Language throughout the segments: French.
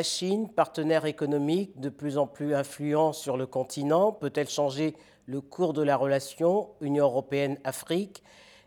La Chine, partenaire économique de plus en plus influent sur le continent, peut-elle changer le cours de la relation Union européenne-Afrique,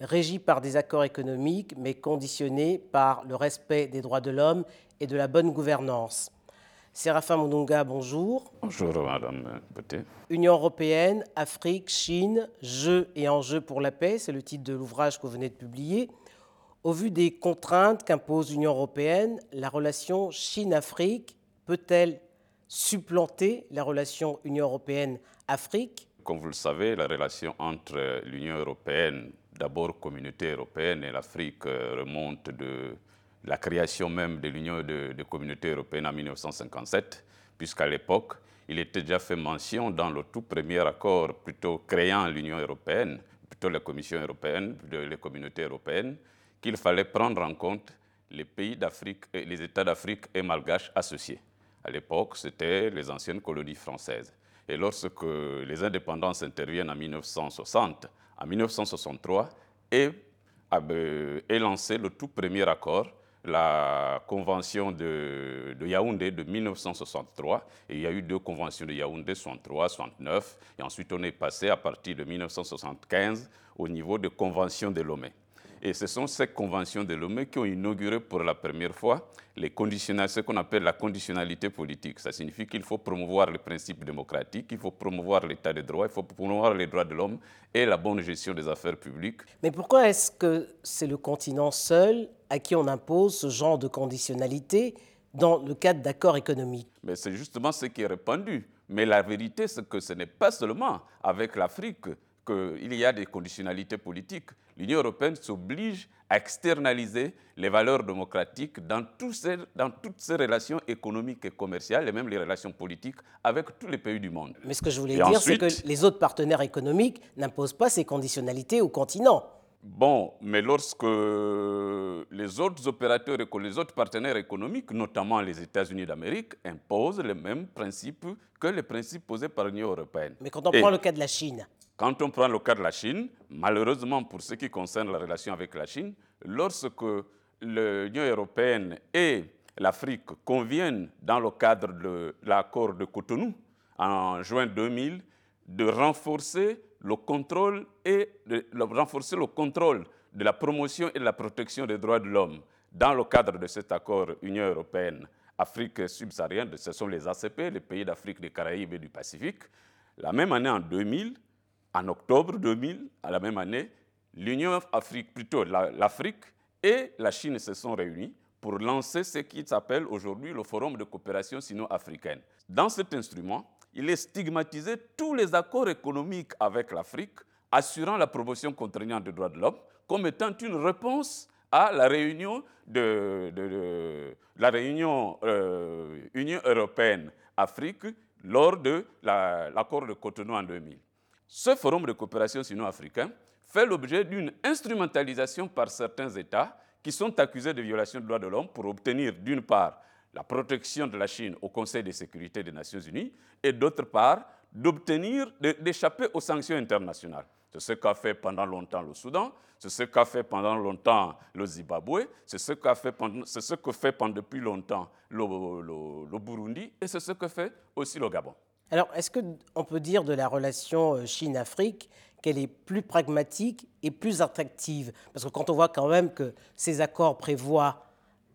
régie par des accords économiques mais conditionnée par le respect des droits de l'homme et de la bonne gouvernance? Séraphin Mounonga, bonjour. Bonjour, Madame Petit. Union européenne, Afrique, Chine, jeux et enjeux pour la paix, c'est le titre de l'ouvrage que vous venez de publier. Au vu des contraintes qu'impose l'Union européenne, la relation Chine-Afrique peut-elle supplanter la relation Union européenne-Afrique Comme vous le savez, la relation entre l'Union européenne, d'abord communauté européenne, et l'Afrique euh, remonte de la création même de l'Union de, de communauté européenne en 1957, puisqu'à l'époque, il était déjà fait mention dans le tout premier accord plutôt créant l'Union européenne, plutôt la Commission européenne, les communautés européennes, qu'il fallait prendre en compte les pays d'Afrique, les États d'Afrique et malgaches associés. À l'époque, c'était les anciennes colonies françaises. Et lorsque les indépendances interviennent en 1960, en 1963, est, est lancé le tout premier accord la convention de, Yaoundé de 1963. Et il y a eu deux conventions de Yaoundé, 63, 69. Et ensuite, on est passé à partir de 1975 au niveau de convention de Lomé. Et ce sont ces conventions de Lomé qui ont inauguré pour la première fois les ce qu'on appelle la conditionnalité politique. Ça signifie qu'il faut promouvoir les principes démocratiques, il faut promouvoir l'état de droit, il faut promouvoir les droits de l'homme et la bonne gestion des affaires publiques. Mais pourquoi est-ce que c'est le continent seul à qui on impose ce genre de conditionnalité dans le cadre d'accords économiques? Mais c'est justement ce qui est répandu. Mais la vérité, c'est que ce n'est pas seulement avec l'Afrique qu'il y a des conditionnalités politiques. L'Union européenne s'oblige à externaliser les valeurs démocratiques dans, dans, toutes ces relations économiques et commerciales, et même les relations politiques avec tous les pays du monde. Mais ce que je voulais dire, c'est que les autres partenaires économiques n'imposent pas ces conditionnalités au continent. Bon, mais lorsque les autres opérateurs, les autres partenaires économiques, notamment les États-Unis d'Amérique, imposent les mêmes principes que les principes posés par l'Union européenne. Mais quand on prend le cas de la Chine Quand on prend le cas de la Chine, malheureusement pour ce qui concerne la relation avec la Chine, lorsque l'Union européenne et l'Afrique conviennent dans le cadre de l'accord de Cotonou en juin 2000 de renforcer le contrôle et de, renforcer le contrôle de la promotion et de la protection des droits de l'homme dans le cadre de cet accord Union européenne Afrique subsaharienne, ce sont les ACP, les pays d'Afrique, des Caraïbes et du Pacifique. La même année, en 2000, en octobre 2000, à la même année, l'Union Afrique, plutôt l'Afrique et la Chine se sont réunis pour lancer ce qui s'appelle aujourd'hui le Forum de coopération sino-africaine. Dans cet instrument, il est stigmatisé tous les accords économiques avec l'Afrique, assurant la promotion contraignante des droits de l'homme, comme étant une réponse à la réunion de, la réunion euh, Union européenne-Afrique lors de l'accord de Cotonou en 2000. Ce forum de coopération sino-africain fait l'objet d'une instrumentalisation par certains États qui sont accusés de violation des droits de l'homme pour obtenir, d'une part, la protection de la Chine au Conseil de sécurité des Nations Unies et d'autre part, d'obtenir, d'échapper aux sanctions internationales. C'est ce qu'a fait pendant longtemps le Soudan, c'est ce qu'a fait pendant longtemps le Zimbabwe, c'est ce, fait que fait pendant depuis longtemps le, le Burundi et c'est ce que fait aussi le Gabon. Alors, est-ce qu'on peut dire de la relation euh, Chine-Afrique qu'elle est plus pragmatique et plus attractive? Parce que quand on voit quand même que ces accords prévoient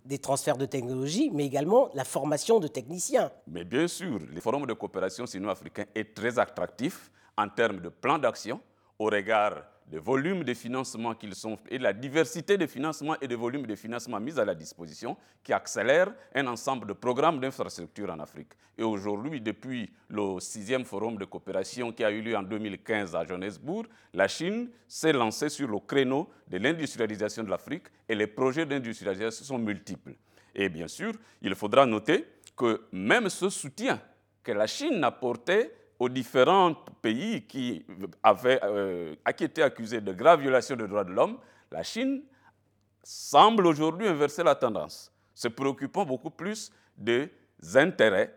des transferts de technologie, mais également la formation de techniciens. Mais bien sûr, le Forum de coopération sino-africain est très attractif en termes de plan d'action au regard des volumes de financement qu'ils sont et la diversité de financements et de volumes de financement mis à la disposition qui accélèrent un ensemble de programmes d'infrastructure en Afrique. Et aujourd'hui, depuis le sixième forum de coopération qui a eu lieu en 2015 à Johannesburg, la Chine s'est lancée sur le créneau de l'industrialisation de l'Afrique et les projets d'industrialisation sont multiples. Et bien sûr, il faudra noter que même ce soutien que la Chine apportait aux différents pays qui, avaient, euh, qui étaient accusés de graves violations des droits de l'homme, la Chine semble aujourd'hui inverser la tendance, se préoccupant beaucoup plus des intérêts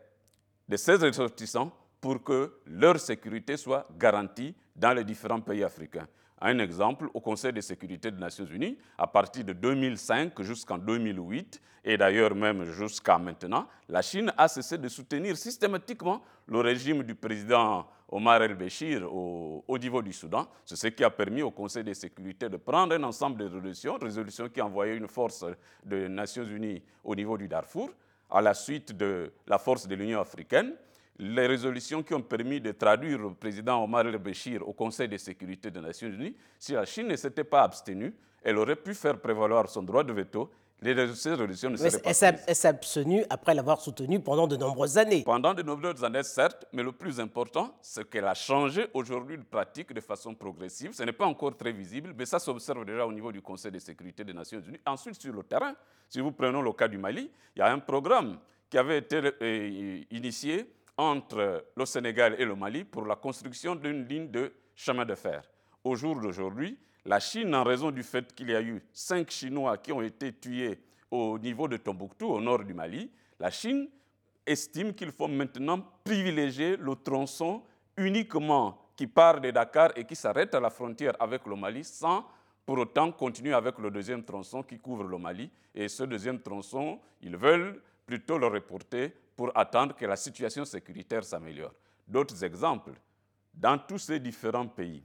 de ses ressortissants pour que leur sécurité soit garantie dans les différents pays africains. Un exemple, au Conseil de sécurité des Nations Unies, à partir de 2005 jusqu'en 2008, et d'ailleurs même jusqu'à maintenant, la Chine a cessé de soutenir systématiquement le régime du président Omar el-Béchir au, niveau du Soudan. C'est ce qui a permis au Conseil de sécurité de prendre un ensemble de résolutions, résolutions qui envoyaient une force des Nations Unies au niveau du Darfour, à la suite de la force de l'Union africaine les résolutions qui ont permis de traduire le président Omar el-Béchir au Conseil de sécurité des Nations Unies, si la Chine ne s'était pas abstenue, elle aurait pu faire prévaloir son droit de veto. Les résolutions ne seraient pas Elle s'est abstenue après l'avoir soutenu pendant de nombreuses années? Pendant de nombreuses années, certes, mais le plus important, c'est qu'elle a changé aujourd'hui de pratique de façon progressive. Ce n'est pas encore très visible, mais ça s'observe déjà au niveau du Conseil de sécurité des Nations Unies. Ensuite, sur le terrain, si vous prenez le cas du Mali, il y a un programme qui avait été euh, initié entre le Sénégal et le Mali pour la construction d'une ligne de chemin de fer. Au jour d'aujourd'hui, la Chine, en raison du fait qu'il y a eu cinq Chinois qui ont été tués au niveau de Tombouctou, au nord du Mali, la Chine estime qu'il faut maintenant privilégier le tronçon uniquement qui part de Dakar et qui s'arrête à la frontière avec le Mali sans pour autant continuer avec le deuxième tronçon qui couvre le Mali. Et ce deuxième tronçon, ils veulent plutôt le reporter pour attendre que la situation sécuritaire s'améliore. D'autres exemples, dans tous ces différents pays,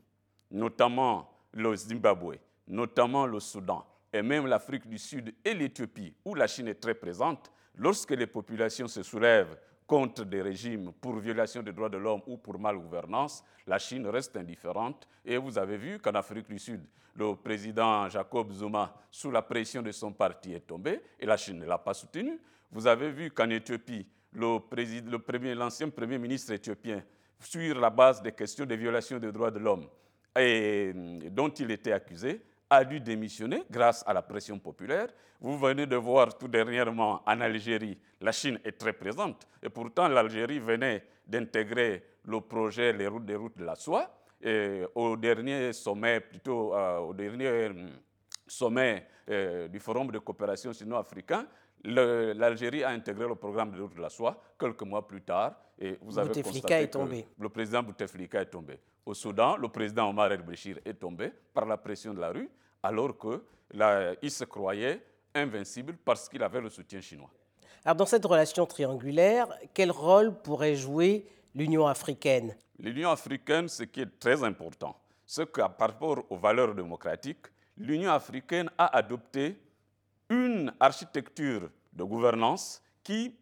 notamment le Zimbabwe, notamment le Soudan, et même l'Afrique du Sud et l'Éthiopie, où la Chine est très présente, lorsque les populations se soulèvent contre des régimes pour violation des droits de l'homme ou pour malgouvernance, la Chine reste indifférente. Et vous avez vu qu'en Afrique du Sud, le président Jacob Zuma, sous la pression de son parti, est tombé et la Chine ne l'a pas soutenu. Vous avez vu qu'en Éthiopie, le l'ancien premier ministre éthiopien, sur la base des questions de violation des droits de l'homme et dont il était accusé, a dû démissionner grâce à la pression populaire. Vous venez de voir tout dernièrement en Algérie, la Chine est très présente. Et pourtant, l'Algérie venait d'intégrer le projet Les routes des routes de la soie. Au dernier sommet, plutôt euh, au dernier hum, sommet euh, du Forum de coopération sino-africain, l'Algérie a intégré le programme de route de la soie quelques mois plus tard. Et vous avez constaté est tombé. Que le président Bouteflika est tombé. Au Soudan, le président Omar el-Béchir est tombé par la pression de la rue, alors qu'il se croyait invincible parce qu'il avait le soutien chinois. Alors dans cette relation triangulaire, quel rôle pourrait jouer l'Union africaine? L'Union africaine, ce qui est très important, c'est que par rapport aux valeurs démocratiques, l'Union africaine a adopté une architecture de gouvernance qui,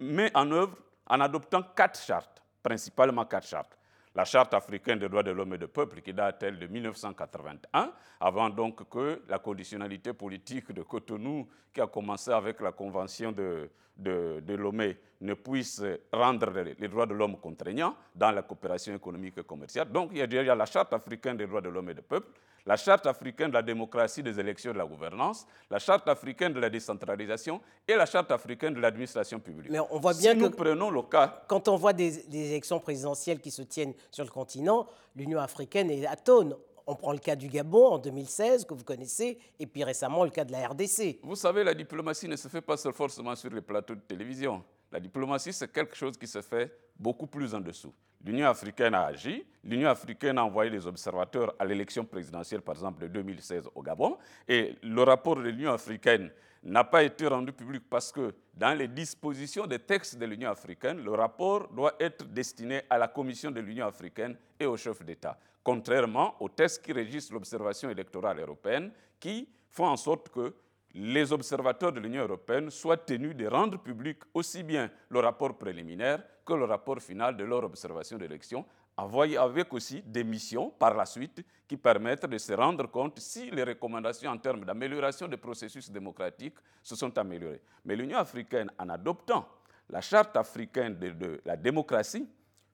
met en œuvre en adoptant quatre chartes, principalement quatre chartes. La charte africaine des droits de l'homme et du peuple qui date de 1981, avant donc que la conditionnalité politique de Cotonou, qui a commencé avec la convention de, de, Lomé, ne puisse rendre les droits de l'homme contraignants dans la coopération économique et commerciale. Donc il y a déjà la charte africaine des droits de l'homme et du peuple, la charte africaine de la démocratie, des élections et de la gouvernance, la charte africaine de la décentralisation et la charte africaine de l'administration publique. Mais on voit bien si que nous prenons le cas, quand on voit des, élections présidentielles qui se tiennent sur le continent, l'Union africaine est atone. On prend le cas du Gabon en 2016, que vous connaissez, et puis récemment le cas de la RDC. Vous savez, la diplomatie ne se fait pas forcément sur les plateaux de télévision. La diplomatie, c'est quelque chose qui se fait beaucoup plus en dessous. L'Union africaine a agi. L'Union africaine a envoyé des observateurs à l'élection présidentielle, par exemple, de 2016 au Gabon. Et le rapport de l'Union africaine n'a pas été rendu public parce que dans les dispositions des textes de l'Union africaine, le rapport doit être destiné à la Commission de l'Union africaine et au chef d'État, contrairement aux textes qui régissent l'observation électorale européenne, qui font en sorte que les observateurs de l'Union européenne soient tenus de rendre public aussi bien le rapport préliminaire que le rapport final de leur observation d'élection, avec aussi des missions par la suite qui permettent de se rendre compte si les recommandations en termes d'amélioration des processus démocratiques se sont améliorées. Mais l'Union africaine, en adoptant la charte africaine de, de la démocratie,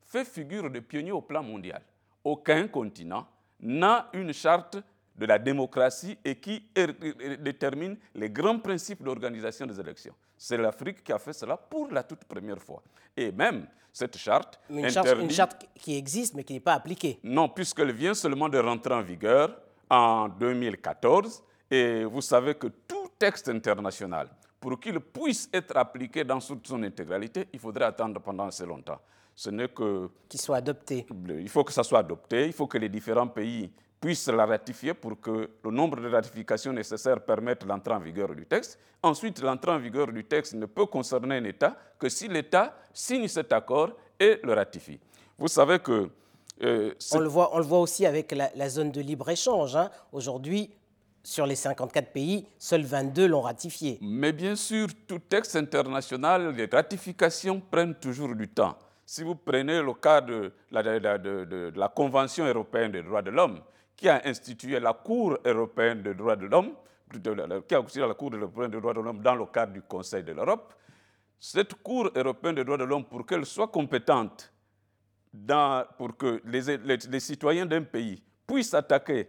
fait figure de pionnier au plan mondial. Aucun continent n'a une charte de la démocratie et qui détermine les grands principes d'organisation des élections. C'est l'Afrique qui a fait cela pour la toute première fois. Et même cette charte. Une, charte, une charte qui existe mais qui n'est pas appliquée. Non, puisqu'elle vient seulement de rentrer en vigueur en 2014. Et vous savez que tout texte international, pour qu'il puisse être appliqué dans toute son intégralité, il faudrait attendre pendant assez longtemps. Ce n'est que... Qu'il soit adopté. Il faut que ça soit adopté, il faut que les différents pays puissent la ratifier pour que le nombre de ratifications nécessaires permette l'entrée en vigueur du texte. Ensuite, l'entrée en vigueur du texte ne peut concerner un État que si l'État signe cet accord et le ratifie. Vous savez que... Euh, on, le voit, on le voit aussi avec la, zone de libre-échange. Hein. Aujourd'hui, sur les 54 pays, seuls 22 l'ont ratifié. Mais bien sûr, tout texte international, les ratifications prennent toujours du temps. Si vous prenez le cas de la, Convention européenne des droits de l'homme, qui a institué la Cour européenne des droits de l'homme, qui a institué la Cour européenne des droits de l'homme dans le cadre du Conseil de l'Europe, cette Cour européenne des droits de l'homme, pour qu'elle soit compétente, pour que les, citoyens d'un pays puissent attaquer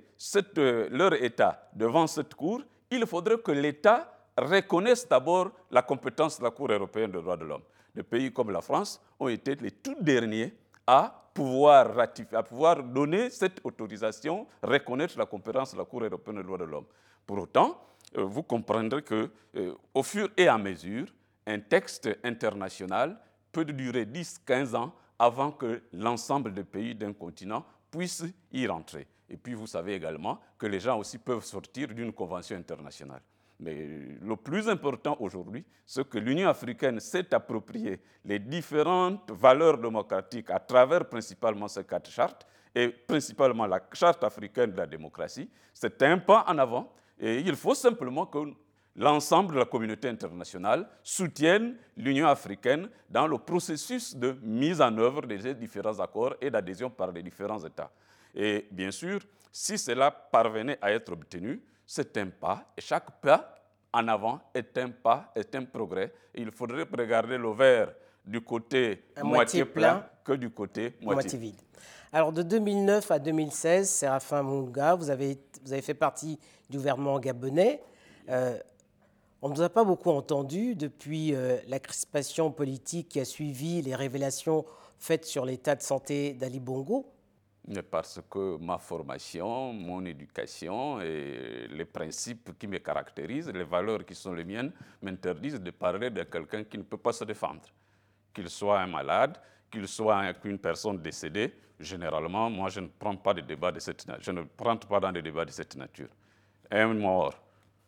leur État devant cette Cour, il faudrait que l'État reconnaisse d'abord la compétence de la Cour européenne des droits de l'homme. Des pays comme la France ont été les tout derniers à pouvoir, ratifier, à pouvoir donner cette autorisation, reconnaître la compétence de la Cour européenne des droits de l'homme. Pour autant, euh, vous comprendrez que, euh, au fur et à mesure, un texte international peut durer 10-15 ans avant que l'ensemble des pays d'un continent puissent y rentrer. Et puis vous savez également que les gens aussi peuvent sortir d'une convention internationale. Mais le plus important aujourd'hui, c'est que l'Union africaine s'est approprié les différentes valeurs démocratiques à travers principalement ces quatre chartes, et principalement la charte africaine de la démocratie. C'est un pas en avant, et il faut simplement que l'ensemble de la communauté internationale soutienne l'Union africaine dans le processus de mise en œuvre des différents accords et d'adhésion par les différents États. Et bien sûr, si cela parvenait à être obtenu, c'est un pas, et chaque pas en avant est un pas, est un progrès. il faudrait regarder le verre du côté moitié, plein, que du côté moitié, vide. Alors de 2009 à 2016, Séraphin Munga, vous avez, vous avez fait partie du gouvernement gabonais. Euh, on ne nous a pas beaucoup entendu depuis euh, la crispation politique qui a suivi les révélations faites sur l'état de santé d'Ali Bongo. Parce que ma formation, mon éducation et les principes qui me caractérisent, les valeurs qui sont les miennes, m'interdisent de parler de quelqu'un qui ne peut pas se défendre. Qu'il soit un malade, qu'il soit une personne décédée, généralement, moi, je ne prends pas de débat de cette nature. Je ne prends pas dans des débats de cette nature. Un mort,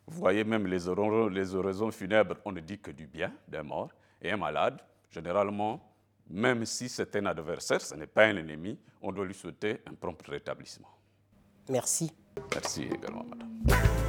vous voyez même les oraisons, funèbres, on ne dit que du bien d'un mort. Et un malade, généralement, même si c'est un adversaire, ce n'est pas un ennemi, on doit lui souhaiter un prompt rétablissement. Merci. Merci également, madame.